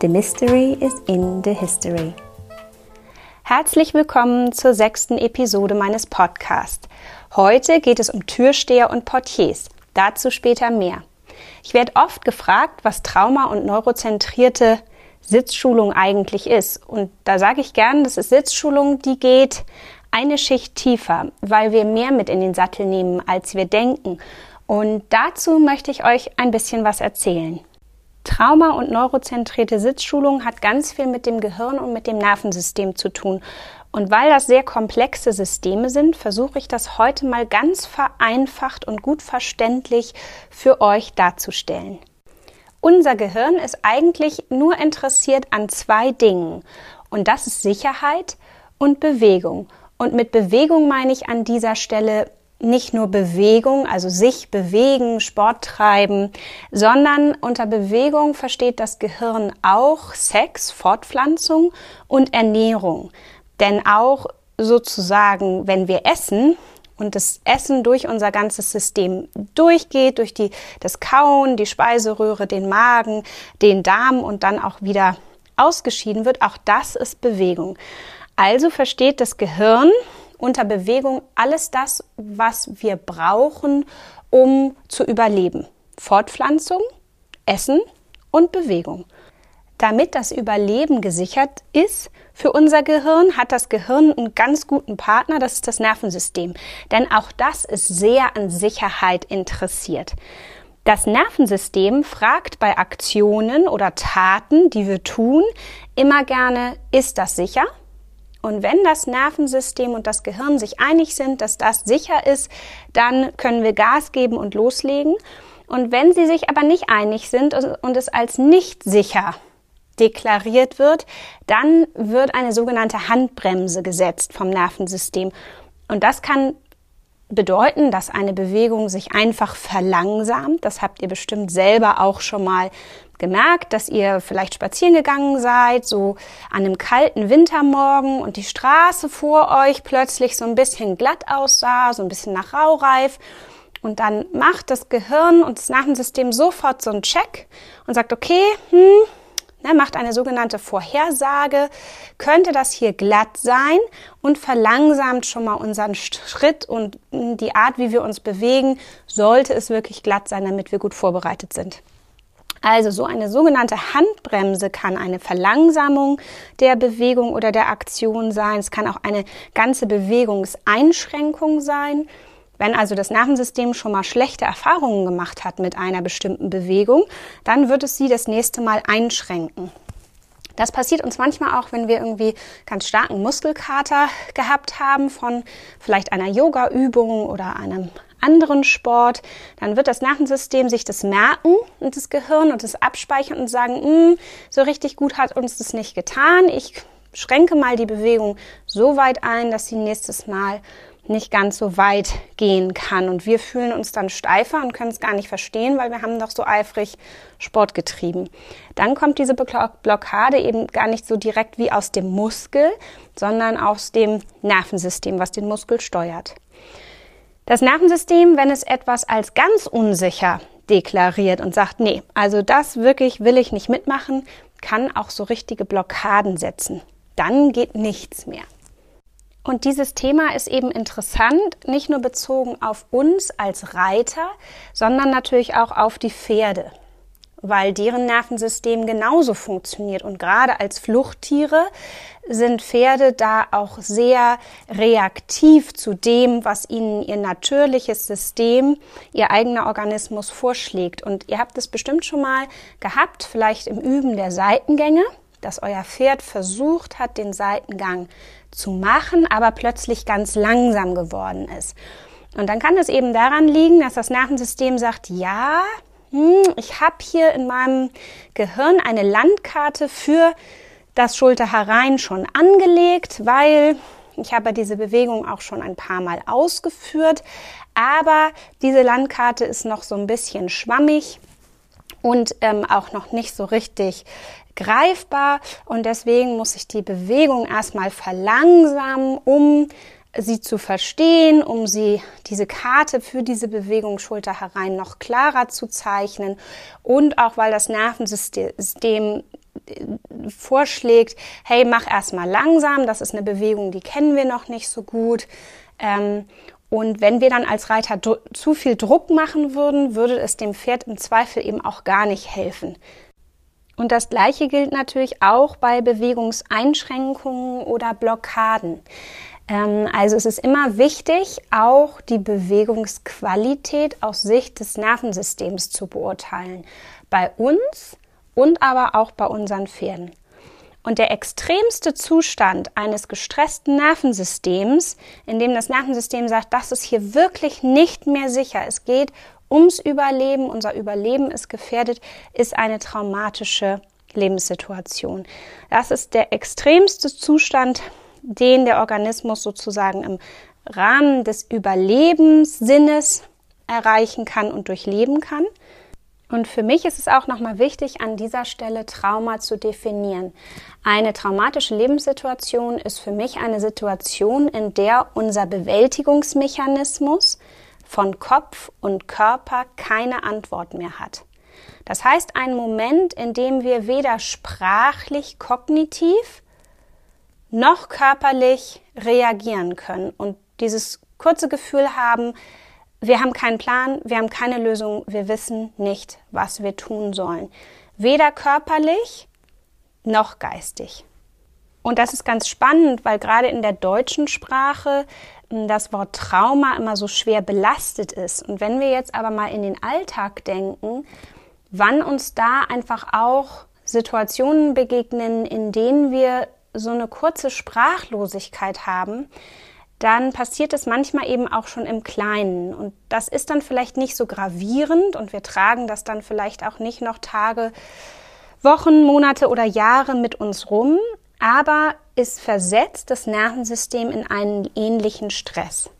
The Mystery is in the History. Herzlich willkommen zur sechsten Episode meines Podcasts. Heute geht es um Türsteher und Portiers. Dazu später mehr. Ich werde oft gefragt, was Trauma- und neurozentrierte Sitzschulung eigentlich ist. Und da sage ich gern, das ist Sitzschulung, die geht eine Schicht tiefer, weil wir mehr mit in den Sattel nehmen, als wir denken. Und dazu möchte ich euch ein bisschen was erzählen. Trauma- und neurozentrierte Sitzschulung hat ganz viel mit dem Gehirn und mit dem Nervensystem zu tun. Und weil das sehr komplexe Systeme sind, versuche ich das heute mal ganz vereinfacht und gut verständlich für euch darzustellen. Unser Gehirn ist eigentlich nur interessiert an zwei Dingen. Und das ist Sicherheit und Bewegung. Und mit Bewegung meine ich an dieser Stelle nicht nur Bewegung, also sich bewegen, Sport treiben, sondern unter Bewegung versteht das Gehirn auch Sex, Fortpflanzung und Ernährung. Denn auch sozusagen, wenn wir essen und das Essen durch unser ganzes System durchgeht, durch die, das Kauen, die Speiseröhre, den Magen, den Darm und dann auch wieder ausgeschieden wird, auch das ist Bewegung. Also versteht das Gehirn unter Bewegung alles das, was wir brauchen, um zu überleben. Fortpflanzung, Essen und Bewegung. Damit das Überleben gesichert ist für unser Gehirn, hat das Gehirn einen ganz guten Partner, das ist das Nervensystem. Denn auch das ist sehr an Sicherheit interessiert. Das Nervensystem fragt bei Aktionen oder Taten, die wir tun, immer gerne, ist das sicher? Und wenn das Nervensystem und das Gehirn sich einig sind, dass das sicher ist, dann können wir Gas geben und loslegen. Und wenn sie sich aber nicht einig sind und es als nicht sicher deklariert wird, dann wird eine sogenannte Handbremse gesetzt vom Nervensystem. Und das kann bedeuten, dass eine Bewegung sich einfach verlangsamt. Das habt ihr bestimmt selber auch schon mal gemerkt, dass ihr vielleicht spazieren gegangen seid, so an einem kalten Wintermorgen und die Straße vor euch plötzlich so ein bisschen glatt aussah, so ein bisschen nach Raureif. Und dann macht das Gehirn und das Nervensystem sofort so einen Check und sagt, okay, hm, ne, macht eine sogenannte Vorhersage, könnte das hier glatt sein und verlangsamt schon mal unseren Schritt und die Art, wie wir uns bewegen, sollte es wirklich glatt sein, damit wir gut vorbereitet sind. Also so eine sogenannte Handbremse kann eine Verlangsamung der Bewegung oder der Aktion sein. Es kann auch eine ganze Bewegungseinschränkung sein. Wenn also das Nervensystem schon mal schlechte Erfahrungen gemacht hat mit einer bestimmten Bewegung, dann wird es sie das nächste Mal einschränken. Das passiert uns manchmal auch, wenn wir irgendwie ganz starken Muskelkater gehabt haben von vielleicht einer Yoga-Übung oder einem anderen Sport, dann wird das Nervensystem sich das merken und das Gehirn und das abspeichern und sagen, hm, so richtig gut hat uns das nicht getan. Ich schränke mal die Bewegung so weit ein, dass sie nächstes Mal nicht ganz so weit gehen kann. Und wir fühlen uns dann steifer und können es gar nicht verstehen, weil wir haben doch so eifrig Sport getrieben. Dann kommt diese Blockade eben gar nicht so direkt wie aus dem Muskel, sondern aus dem Nervensystem, was den Muskel steuert. Das Nervensystem, wenn es etwas als ganz unsicher deklariert und sagt, nee, also das wirklich will ich nicht mitmachen, kann auch so richtige Blockaden setzen. Dann geht nichts mehr. Und dieses Thema ist eben interessant, nicht nur bezogen auf uns als Reiter, sondern natürlich auch auf die Pferde weil deren Nervensystem genauso funktioniert. Und gerade als Fluchttiere sind Pferde da auch sehr reaktiv zu dem, was ihnen ihr natürliches System, ihr eigener Organismus vorschlägt. Und ihr habt es bestimmt schon mal gehabt, vielleicht im Üben der Seitengänge, dass euer Pferd versucht hat, den Seitengang zu machen, aber plötzlich ganz langsam geworden ist. Und dann kann es eben daran liegen, dass das Nervensystem sagt, ja, hm, ich habe hier in meinem Gehirn eine Landkarte für das Schulterherein schon angelegt, weil ich habe diese Bewegung auch schon ein paar Mal ausgeführt, aber diese Landkarte ist noch so ein bisschen schwammig und ähm, auch noch nicht so richtig greifbar. Und deswegen muss ich die Bewegung erstmal verlangsamen, um sie zu verstehen, um sie diese Karte für diese Bewegung Schulter herein noch klarer zu zeichnen und auch weil das Nervensystem äh, vorschlägt, hey, mach erstmal langsam, das ist eine Bewegung, die kennen wir noch nicht so gut. Ähm, und wenn wir dann als Reiter zu viel Druck machen würden, würde es dem Pferd im Zweifel eben auch gar nicht helfen. Und das Gleiche gilt natürlich auch bei Bewegungseinschränkungen oder Blockaden. Ähm, also es ist immer wichtig, auch die Bewegungsqualität aus Sicht des Nervensystems zu beurteilen. Bei uns und aber auch bei unseren Pferden. Und der extremste Zustand eines gestressten Nervensystems, in dem das Nervensystem sagt, das ist hier wirklich nicht mehr sicher, es geht ums Überleben, unser Überleben ist gefährdet, ist eine traumatische Lebenssituation. Das ist der extremste Zustand, den der Organismus sozusagen im Rahmen des Überlebenssinnes erreichen kann und durchleben kann. Und für mich ist es auch nochmal wichtig, an dieser Stelle Trauma zu definieren. Eine traumatische Lebenssituation ist für mich eine Situation, in der unser Bewältigungsmechanismus von Kopf und Körper keine Antwort mehr hat. Das heißt, ein Moment, in dem wir weder sprachlich, kognitiv noch körperlich reagieren können und dieses kurze Gefühl haben, wir haben keinen Plan, wir haben keine Lösung, wir wissen nicht, was wir tun sollen. Weder körperlich noch geistig. Und das ist ganz spannend, weil gerade in der deutschen Sprache hm, das Wort Trauma immer so schwer belastet ist. Und wenn wir jetzt aber mal in den Alltag denken, wann uns da einfach auch Situationen begegnen, in denen wir so eine kurze Sprachlosigkeit haben, dann passiert es manchmal eben auch schon im Kleinen. Und das ist dann vielleicht nicht so gravierend und wir tragen das dann vielleicht auch nicht noch Tage, Wochen, Monate oder Jahre mit uns rum, aber es versetzt das Nervensystem in einen ähnlichen Stress.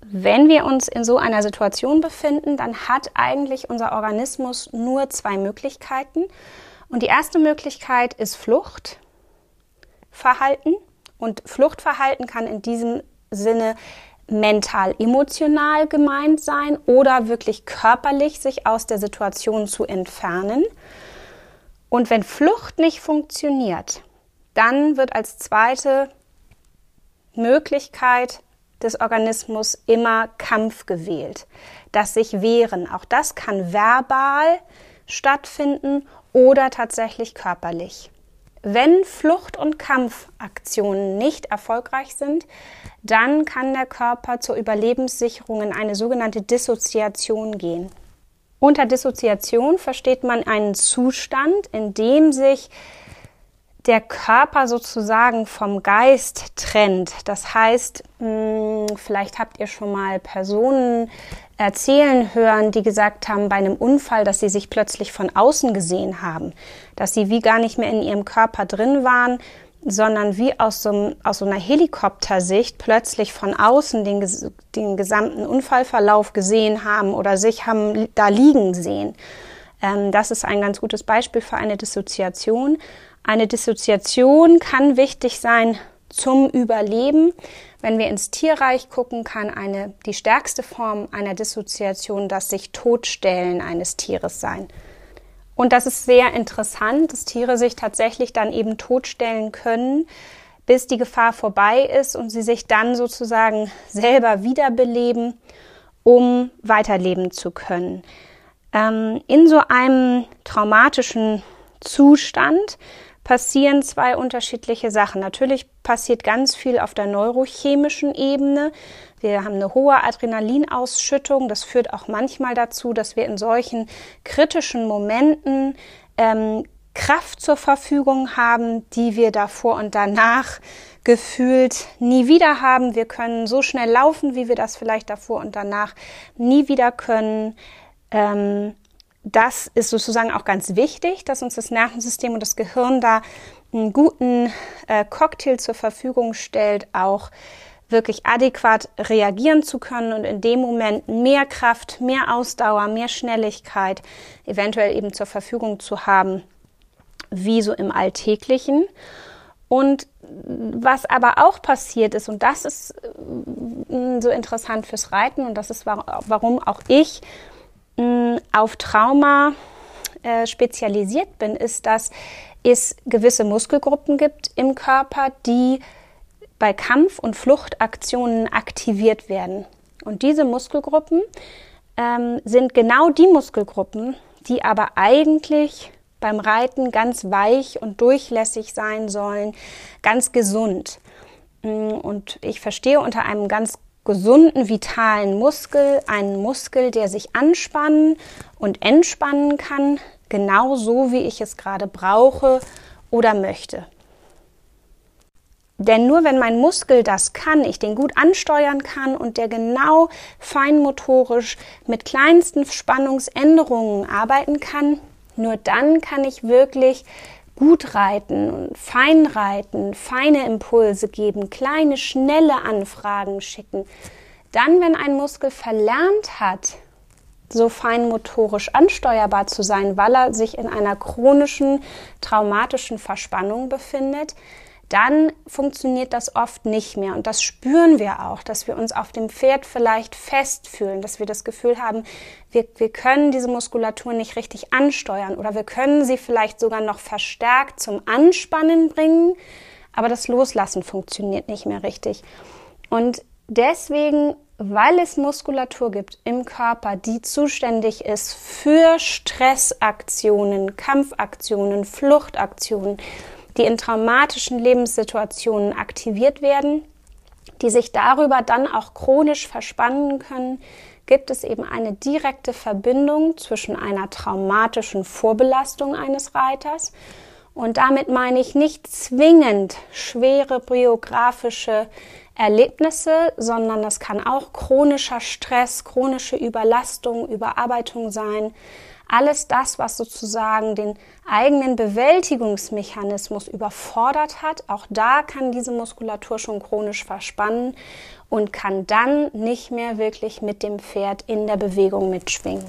Wenn wir uns in so einer Situation befinden, dann hat eigentlich unser Organismus nur zwei Möglichkeiten. Und die erste Möglichkeit ist Fluchtverhalten. Und Fluchtverhalten kann in diesem Sinne mental-emotional gemeint sein oder wirklich körperlich sich aus der Situation zu entfernen. Und wenn Flucht nicht funktioniert, dann wird als zweite Möglichkeit des Organismus immer Kampf gewählt, das sich wehren. Auch das kann verbal stattfinden oder tatsächlich körperlich. Wenn Flucht- und Kampfaktionen nicht erfolgreich sind, dann kann der Körper zur Überlebenssicherung in eine sogenannte Dissoziation gehen. Unter Dissoziation versteht man einen Zustand, in dem sich der Körper sozusagen vom Geist trennt. Das heißt, hm, vielleicht habt ihr schon mal Personen erzählen hören, die gesagt haben bei einem Unfall, dass sie sich plötzlich von außen gesehen haben, dass sie wie gar nicht mehr in ihrem Körper drin waren, sondern wie aus so, aus so einer Helikoptersicht plötzlich von außen den, den gesamten Unfallverlauf gesehen haben oder sich haben da liegen sehen. Ähm, das ist ein ganz gutes Beispiel für eine Dissoziation. Eine Dissoziation kann wichtig sein zum Überleben. Wenn wir ins Tierreich gucken, kann eine, die stärkste Form einer Dissoziation das sich Totstellen eines Tieres sein. Und das ist sehr interessant, dass Tiere sich tatsächlich dann eben totstellen können, bis die Gefahr vorbei ist und sie sich dann sozusagen selber wiederbeleben, um weiterleben zu können. Ähm, in so einem traumatischen Zustand passieren zwei unterschiedliche Sachen. Natürlich passiert ganz viel auf der neurochemischen Ebene. Wir haben eine hohe Adrenalinausschüttung. Das führt auch manchmal dazu, dass wir in solchen kritischen Momenten ähm, Kraft zur Verfügung haben, die wir davor und danach gefühlt nie wieder haben. Wir können so schnell laufen, wie wir das vielleicht davor und danach nie wieder können. Ähm, das ist sozusagen auch ganz wichtig, dass uns das Nervensystem und das Gehirn da einen guten äh, Cocktail zur Verfügung stellt, auch wirklich adäquat reagieren zu können und in dem Moment mehr Kraft, mehr Ausdauer, mehr Schnelligkeit eventuell eben zur Verfügung zu haben, wie so im Alltäglichen. Und was aber auch passiert ist, und das ist äh, so interessant fürs Reiten, und das ist warum auch ich äh, auf Trauma äh, spezialisiert bin, ist, dass es gewisse Muskelgruppen gibt im Körper, die bei Kampf- und Fluchtaktionen aktiviert werden. Und diese Muskelgruppen ähm, sind genau die Muskelgruppen, die aber eigentlich beim Reiten ganz weich und durchlässig sein sollen, ganz gesund. Mm, und ich verstehe unter einem ganz gesunden, vitalen Muskel einen Muskel, der sich anspannen und entspannen kann, genau so, wie ich es gerade brauche oder möchte. Denn nur wenn mein Muskel das kann, ich den gut ansteuern kann und der genau feinmotorisch mit kleinsten Spannungsänderungen arbeiten kann, nur dann kann ich wirklich gut reiten und fein reiten, feine Impulse geben, kleine, schnelle Anfragen schicken. Dann, wenn ein Muskel verlernt hat, so feinmotorisch ansteuerbar zu sein, weil er sich in einer chronischen, traumatischen Verspannung befindet, dann funktioniert das oft nicht mehr. Und das spüren wir auch, dass wir uns auf dem Pferd vielleicht festfühlen, dass wir das Gefühl haben, wir, wir können diese Muskulatur nicht richtig ansteuern oder wir können sie vielleicht sogar noch verstärkt zum Anspannen bringen, aber das Loslassen funktioniert nicht mehr richtig. Und deswegen, weil es Muskulatur gibt im Körper, die zuständig ist für Stressaktionen, Kampfaktionen, Fluchtaktionen, die in traumatischen Lebenssituationen aktiviert werden, die sich darüber dann auch chronisch verspannen können, gibt es eben eine direkte Verbindung zwischen einer traumatischen Vorbelastung eines Reiters. Und damit meine ich nicht zwingend schwere biografische Erlebnisse, sondern das kann auch chronischer Stress, chronische Überlastung, Überarbeitung sein, alles das, was sozusagen den eigenen Bewältigungsmechanismus überfordert hat, auch da kann diese Muskulatur schon chronisch verspannen und kann dann nicht mehr wirklich mit dem Pferd in der Bewegung mitschwingen.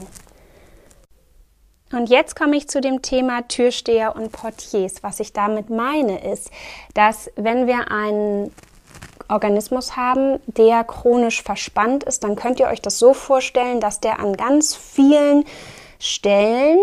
Und jetzt komme ich zu dem Thema Türsteher und Portiers. Was ich damit meine ist, dass wenn wir einen Organismus haben, der chronisch verspannt ist, dann könnt ihr euch das so vorstellen, dass der an ganz vielen Stellen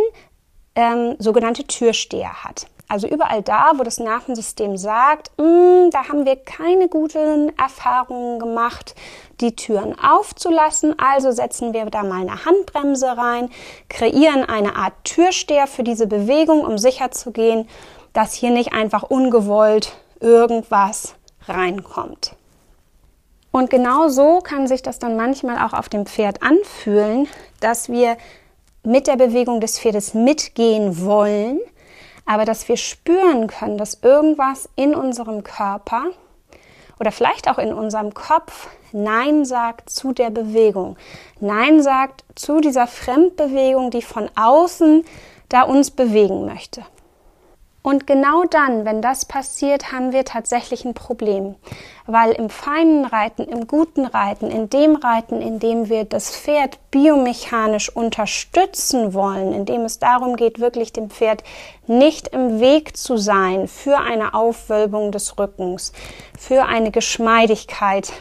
ähm, sogenannte Türsteher hat. Also überall da, wo das Nervensystem sagt, mm, da haben wir keine guten Erfahrungen gemacht, die Türen aufzulassen. Also setzen wir da mal eine Handbremse rein, kreieren eine Art Türsteher für diese Bewegung, um sicherzugehen, dass hier nicht einfach ungewollt irgendwas reinkommt. Und genau so kann sich das dann manchmal auch auf dem Pferd anfühlen, dass wir mit der Bewegung des Pferdes mitgehen wollen, aber dass wir spüren können, dass irgendwas in unserem Körper oder vielleicht auch in unserem Kopf Nein sagt zu der Bewegung. Nein sagt zu dieser Fremdbewegung, die von außen da uns bewegen möchte. Und genau dann, wenn das passiert, haben wir tatsächlich ein Problem. Weil im feinen Reiten, im guten Reiten, in dem Reiten, in dem wir das Pferd biomechanisch unterstützen wollen, in dem es darum geht, wirklich dem Pferd nicht im Weg zu sein für eine Aufwölbung des Rückens, für eine Geschmeidigkeit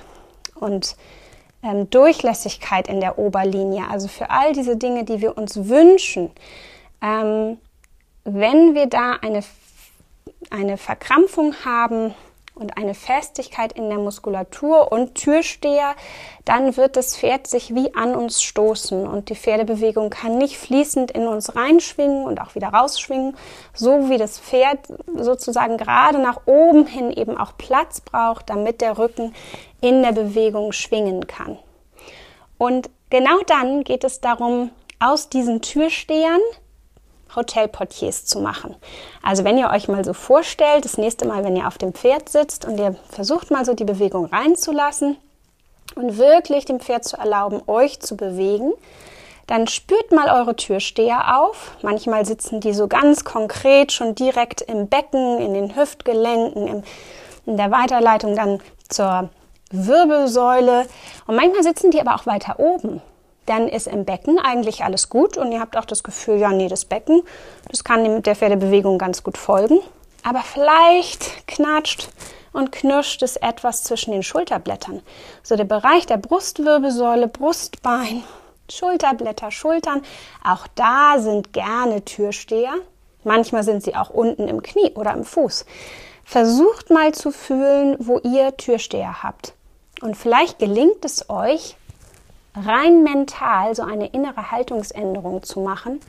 und ähm, Durchlässigkeit in der Oberlinie, also für all diese Dinge, die wir uns wünschen, ähm, wenn wir da eine, eine Verkrampfung haben und eine Festigkeit in der Muskulatur und Türsteher, dann wird das Pferd sich wie an uns stoßen und die Pferdebewegung kann nicht fließend in uns reinschwingen und auch wieder rausschwingen, so wie das Pferd sozusagen gerade nach oben hin eben auch Platz braucht, damit der Rücken in der Bewegung schwingen kann. Und genau dann geht es darum, aus diesen Türstehern Hotelportiers zu machen. Also wenn ihr euch mal so vorstellt, das nächste Mal, wenn ihr auf dem Pferd sitzt und ihr versucht mal so die Bewegung reinzulassen und wirklich dem Pferd zu erlauben, euch zu bewegen, dann spürt mal eure Türsteher auf. Manchmal sitzen die so ganz konkret schon direkt im Becken, in den Hüftgelenken, im, in der Weiterleitung dann zur Wirbelsäule. Und manchmal sitzen die aber auch weiter oben. Dann ist im Becken eigentlich alles gut und ihr habt auch das Gefühl, ja, nee, das Becken, das kann der Pferdebewegung ganz gut folgen. Aber vielleicht knatscht und knirscht es etwas zwischen den Schulterblättern. So der Bereich der Brustwirbelsäule, Brustbein, Schulterblätter, Schultern. Auch da sind gerne Türsteher. Manchmal sind sie auch unten im Knie oder im Fuß. Versucht mal zu fühlen, wo ihr Türsteher habt. Und vielleicht gelingt es euch, rein mental so eine innere Haltungsänderung zu machen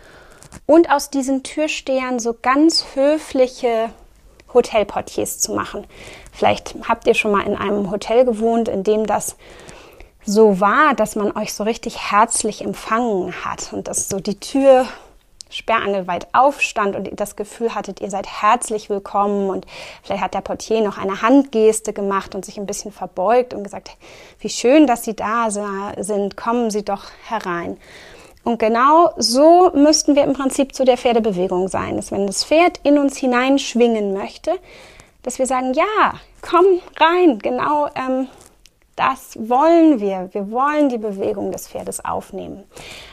und aus diesen Türstehern so ganz höfliche Hotelportiers zu machen. Vielleicht habt ihr schon mal in einem Hotel gewohnt, in dem das so war, dass man euch so richtig herzlich empfangen hat und dass so die Tür sperrangelweit aufstand und ihr das Gefühl hattet, ihr seid herzlich willkommen und vielleicht hat der Portier noch eine Handgeste gemacht und sich ein bisschen verbeugt und gesagt, wie schön, dass Sie da sind, kommen Sie doch herein. Und genau so müssten wir im Prinzip zu der Pferdebewegung sein, dass wenn das Pferd in uns hineinschwingen möchte, dass wir sagen, ja, komm rein, genau ähm, das wollen wir. Wir wollen die Bewegung des Pferdes aufnehmen.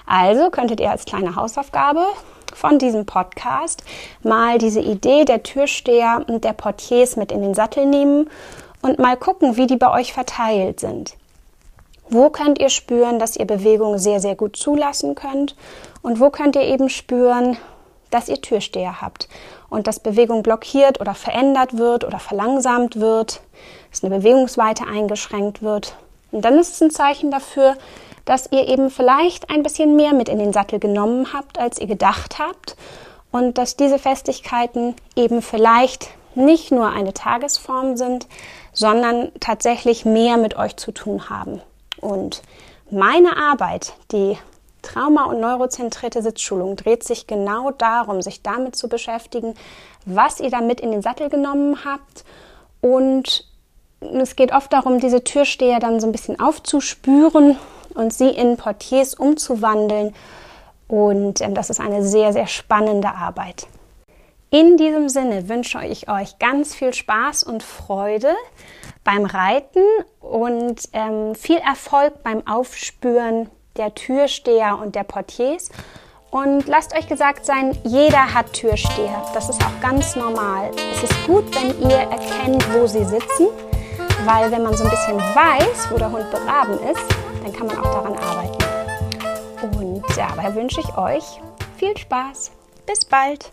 Also könntet ihr als kleine Hausaufgabe von diesem Podcast mal diese Idee der Türsteher und der Portiers mit in den Sattel nehmen und mal gucken, wie die bei euch verteilt sind. Wo könnt ihr spüren, dass ihr Bewegung sehr, sehr gut zulassen könnt? Und wo könnt ihr eben spüren, dass ihr Türsteher habt und dass Bewegung blockiert oder verändert wird oder verlangsamt wird, dass eine Bewegungsweite eingeschränkt wird. Und dann ist es ein Zeichen dafür, dass ihr eben vielleicht ein bisschen mehr mit in den Sattel genommen habt, als ihr gedacht habt und dass diese Festigkeiten eben vielleicht nicht nur eine Tagesform sind, sondern tatsächlich mehr mit euch zu tun haben. Und meine Arbeit, die Trauma- und neurozentrierte Sitzschulung dreht sich genau darum, sich damit zu beschäftigen, was ihr damit in den Sattel genommen habt. Und es geht oft darum, diese Türsteher dann so ein bisschen aufzuspüren und sie in Portiers umzuwandeln. Und ähm, das ist eine sehr, sehr spannende Arbeit. In diesem Sinne wünsche ich euch ganz viel Spaß und Freude beim Reiten und ähm, viel Erfolg beim Aufspüren der Türsteher und der Portiers. Und lasst euch gesagt sein, jeder hat Türsteher. Das ist auch ganz normal. Es ist gut, wenn ihr erkennt, wo sie sitzen, weil wenn man so ein bisschen weiß, wo der Hund begraben ist, dann kann man auch daran arbeiten. Und dabei wünsche ich euch viel Spaß. Bis bald.